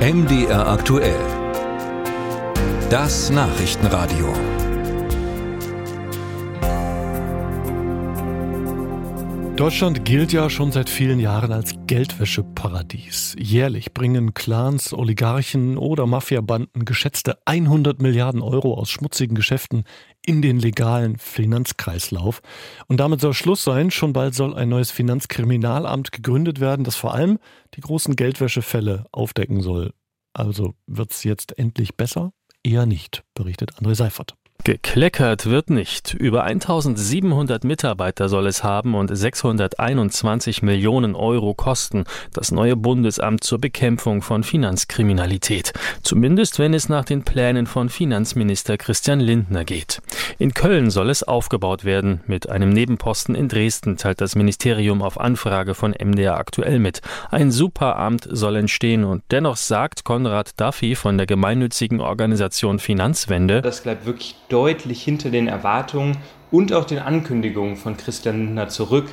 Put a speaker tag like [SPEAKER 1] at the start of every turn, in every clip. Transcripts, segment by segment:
[SPEAKER 1] MDR aktuell. Das Nachrichtenradio.
[SPEAKER 2] Deutschland gilt ja schon seit vielen Jahren als Geldwäscheparadies. Jährlich bringen Clans, Oligarchen oder Mafiabanden geschätzte 100 Milliarden Euro aus schmutzigen Geschäften in den legalen Finanzkreislauf. Und damit soll Schluss sein. Schon bald soll ein neues Finanzkriminalamt gegründet werden, das vor allem die großen Geldwäschefälle aufdecken soll. Also wird's jetzt endlich besser? Eher nicht, berichtet André Seifert.
[SPEAKER 3] Gekleckert wird nicht. Über 1700 Mitarbeiter soll es haben und 621 Millionen Euro kosten das neue Bundesamt zur Bekämpfung von Finanzkriminalität. Zumindest wenn es nach den Plänen von Finanzminister Christian Lindner geht. In Köln soll es aufgebaut werden. Mit einem Nebenposten in Dresden teilt das Ministerium auf Anfrage von MDR aktuell mit. Ein Superamt soll entstehen und dennoch sagt Konrad Duffy von der gemeinnützigen Organisation Finanzwende,
[SPEAKER 4] das bleibt wirklich deutlich hinter den Erwartungen und auch den Ankündigungen von Christian Lindner zurück.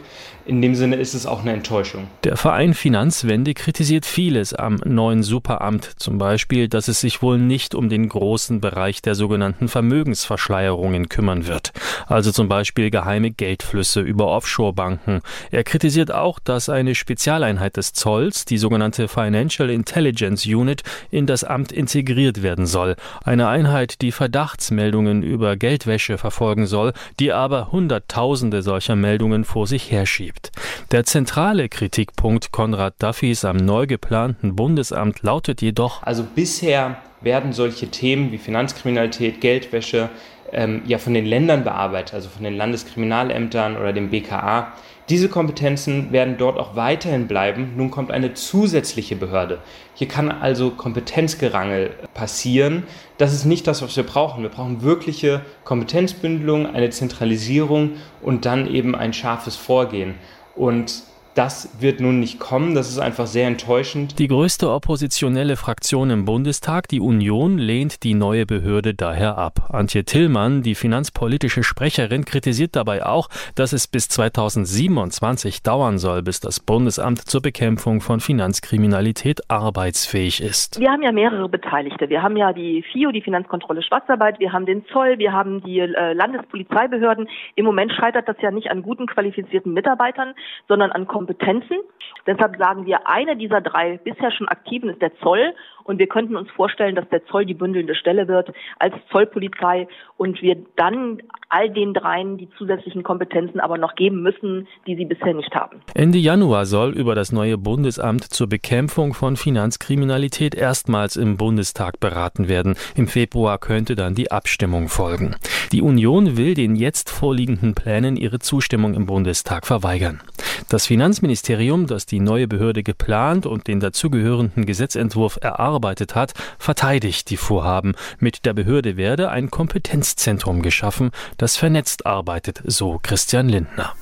[SPEAKER 4] In dem Sinne ist es auch eine Enttäuschung.
[SPEAKER 3] Der Verein Finanzwende kritisiert vieles am neuen Superamt, zum Beispiel, dass es sich wohl nicht um den großen Bereich der sogenannten Vermögensverschleierungen kümmern wird, also zum Beispiel geheime Geldflüsse über Offshore-Banken. Er kritisiert auch, dass eine Spezialeinheit des Zolls, die sogenannte Financial Intelligence Unit, in das Amt integriert werden soll. Eine Einheit, die Verdachtsmeldungen über Geldwäsche verfolgen soll, die aber Hunderttausende solcher Meldungen vor sich herschiebt. Der zentrale Kritikpunkt Konrad Duffys am neu geplanten Bundesamt lautet jedoch,
[SPEAKER 4] also bisher werden solche Themen wie Finanzkriminalität, Geldwäsche ähm, ja von den Ländern bearbeitet, also von den Landeskriminalämtern oder dem BKA. Diese Kompetenzen werden dort auch weiterhin bleiben. Nun kommt eine zusätzliche Behörde. Hier kann also Kompetenzgerangel passieren. Das ist nicht das, was wir brauchen. Wir brauchen wirkliche Kompetenzbündelung, eine Zentralisierung und dann eben ein scharfes Vorgehen. Und das wird nun nicht kommen. Das ist einfach sehr enttäuschend.
[SPEAKER 3] Die größte oppositionelle Fraktion im Bundestag, die Union, lehnt die neue Behörde daher ab. Antje Tillmann, die finanzpolitische Sprecherin, kritisiert dabei auch, dass es bis 2027 dauern soll, bis das Bundesamt zur Bekämpfung von Finanzkriminalität arbeitsfähig ist.
[SPEAKER 5] Wir haben ja mehrere Beteiligte. Wir haben ja die FIO, die Finanzkontrolle Schwarzarbeit, wir haben den Zoll, wir haben die äh, Landespolizeibehörden. Im Moment scheitert das ja nicht an guten qualifizierten Mitarbeitern, sondern an Kompetenzen Kompetenzen. Deshalb sagen wir, eine dieser drei bisher schon aktiven ist der Zoll. Und wir könnten uns vorstellen, dass der Zoll die bündelnde Stelle wird als Zollpolizei und wir dann all den dreien die zusätzlichen Kompetenzen aber noch geben müssen, die sie bisher nicht haben.
[SPEAKER 3] Ende Januar soll über das neue Bundesamt zur Bekämpfung von Finanzkriminalität erstmals im Bundestag beraten werden. Im Februar könnte dann die Abstimmung folgen. Die Union will den jetzt vorliegenden Plänen ihre Zustimmung im Bundestag verweigern. Das Finanzministerium, das die neue Behörde geplant und den dazugehörenden Gesetzentwurf erarbeitet hat, verteidigt die Vorhaben. Mit der Behörde werde ein Kompetenzzentrum geschaffen, das vernetzt arbeitet, so Christian Lindner.